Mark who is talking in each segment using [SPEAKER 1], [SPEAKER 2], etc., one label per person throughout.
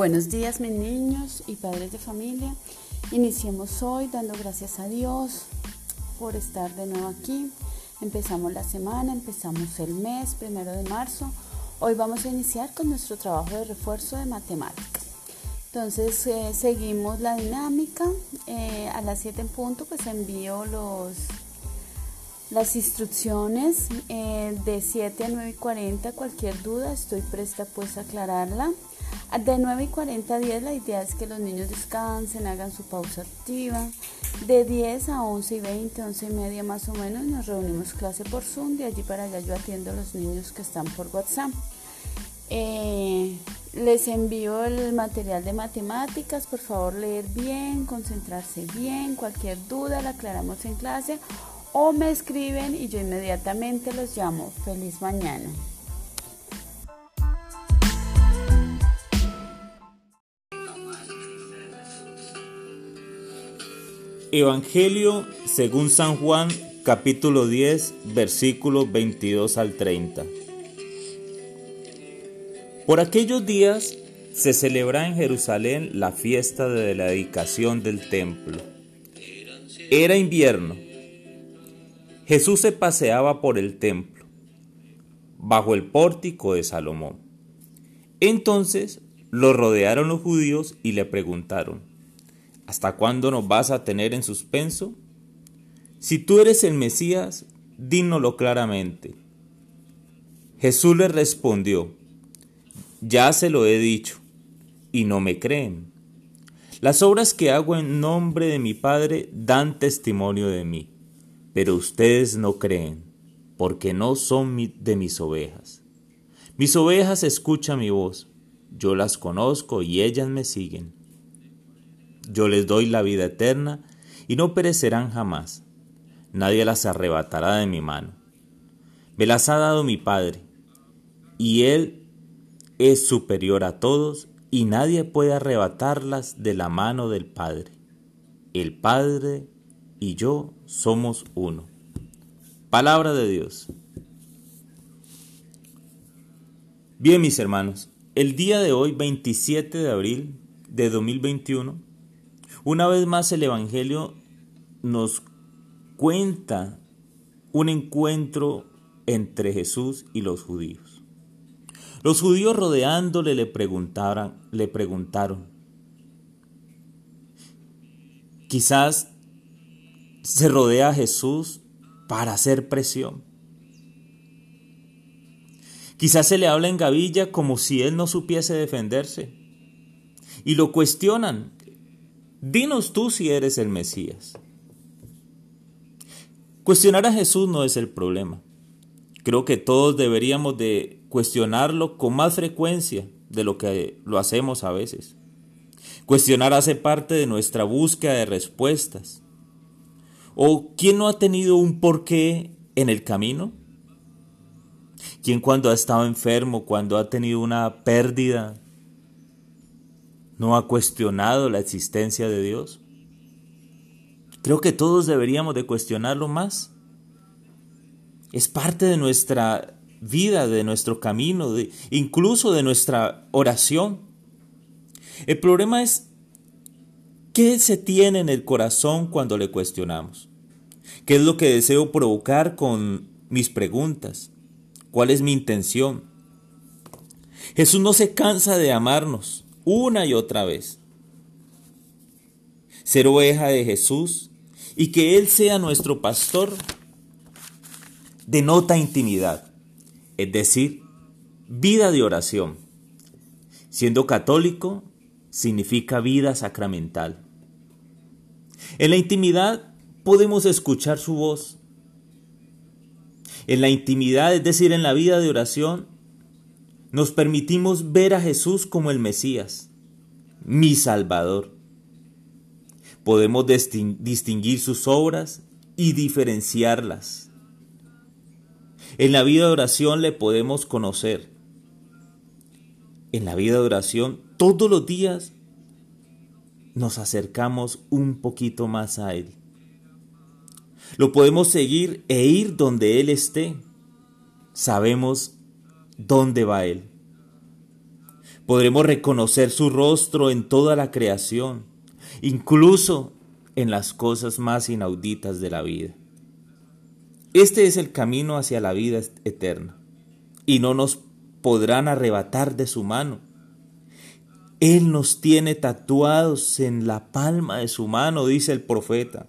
[SPEAKER 1] Buenos días mis niños y padres de familia. Iniciemos hoy dando gracias a Dios por estar de nuevo aquí. Empezamos la semana, empezamos el mes, primero de marzo. Hoy vamos a iniciar con nuestro trabajo de refuerzo de matemáticas. Entonces eh, seguimos la dinámica. Eh, a las 7 en punto pues envío los, las instrucciones eh, de 7 a 9 y 40. Cualquier duda estoy presta pues a aclararla. De 9 y 40 a 10 la idea es que los niños descansen, hagan su pausa activa. De 10 a 11 y 20, 11 y media más o menos nos reunimos clase por Zoom. De allí para allá yo atiendo a los niños que están por WhatsApp. Eh, les envío el material de matemáticas, por favor leer bien, concentrarse bien, cualquier duda la aclaramos en clase o me escriben y yo inmediatamente los llamo. Feliz mañana.
[SPEAKER 2] Evangelio según San Juan capítulo 10 versículos 22 al 30. Por aquellos días se celebra en Jerusalén la fiesta de la dedicación del templo. Era invierno. Jesús se paseaba por el templo, bajo el pórtico de Salomón. Entonces lo rodearon los judíos y le preguntaron, ¿Hasta cuándo nos vas a tener en suspenso? Si tú eres el Mesías, dínoslo claramente. Jesús le respondió, ya se lo he dicho, y no me creen. Las obras que hago en nombre de mi Padre dan testimonio de mí, pero ustedes no creen, porque no son de mis ovejas. Mis ovejas escuchan mi voz, yo las conozco y ellas me siguen yo les doy la vida eterna y no perecerán jamás. Nadie las arrebatará de mi mano. Me las ha dado mi Padre, y Él es superior a todos, y nadie puede arrebatarlas de la mano del Padre. El Padre y yo somos uno. Palabra de Dios. Bien, mis hermanos, el día de hoy, 27 de abril de 2021, una vez más el Evangelio nos cuenta un encuentro entre Jesús y los judíos. Los judíos rodeándole le preguntaron, le preguntaron, quizás se rodea a Jesús para hacer presión. Quizás se le habla en gavilla como si él no supiese defenderse. Y lo cuestionan Dinos tú si eres el Mesías. Cuestionar a Jesús no es el problema. Creo que todos deberíamos de cuestionarlo con más frecuencia de lo que lo hacemos a veces. Cuestionar hace parte de nuestra búsqueda de respuestas. ¿O quién no ha tenido un porqué en el camino? ¿Quién cuando ha estado enfermo, cuando ha tenido una pérdida, no ha cuestionado la existencia de Dios? Creo que todos deberíamos de cuestionarlo más. Es parte de nuestra vida, de nuestro camino, de, incluso de nuestra oración. El problema es qué se tiene en el corazón cuando le cuestionamos. ¿Qué es lo que deseo provocar con mis preguntas? ¿Cuál es mi intención? Jesús no se cansa de amarnos una y otra vez. Ser oveja de Jesús y que Él sea nuestro pastor denota intimidad, es decir, vida de oración. Siendo católico significa vida sacramental. En la intimidad podemos escuchar su voz. En la intimidad, es decir, en la vida de oración, nos permitimos ver a Jesús como el Mesías, mi Salvador. Podemos distinguir sus obras y diferenciarlas. En la vida de oración le podemos conocer. En la vida de oración todos los días nos acercamos un poquito más a Él. Lo podemos seguir e ir donde Él esté. Sabemos dónde va Él. Podremos reconocer su rostro en toda la creación, incluso en las cosas más inauditas de la vida. Este es el camino hacia la vida eterna, y no nos podrán arrebatar de su mano. Él nos tiene tatuados en la palma de su mano, dice el profeta.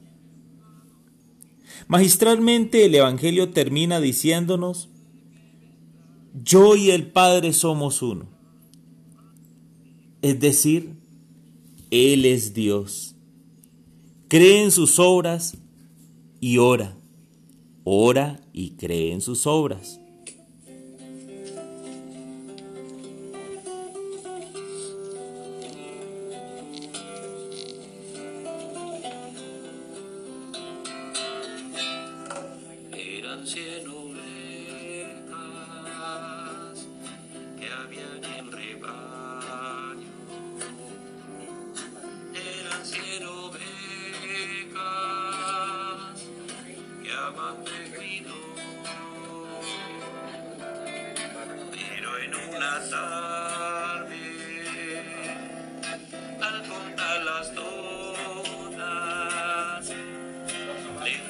[SPEAKER 2] Magistralmente el Evangelio termina diciéndonos, yo y el Padre somos uno. Es decir, Él es Dios. Cree en sus obras y ora. Ora y cree en sus obras.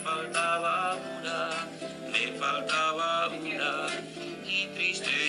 [SPEAKER 3] Faltaba una, le faltaba una, y triste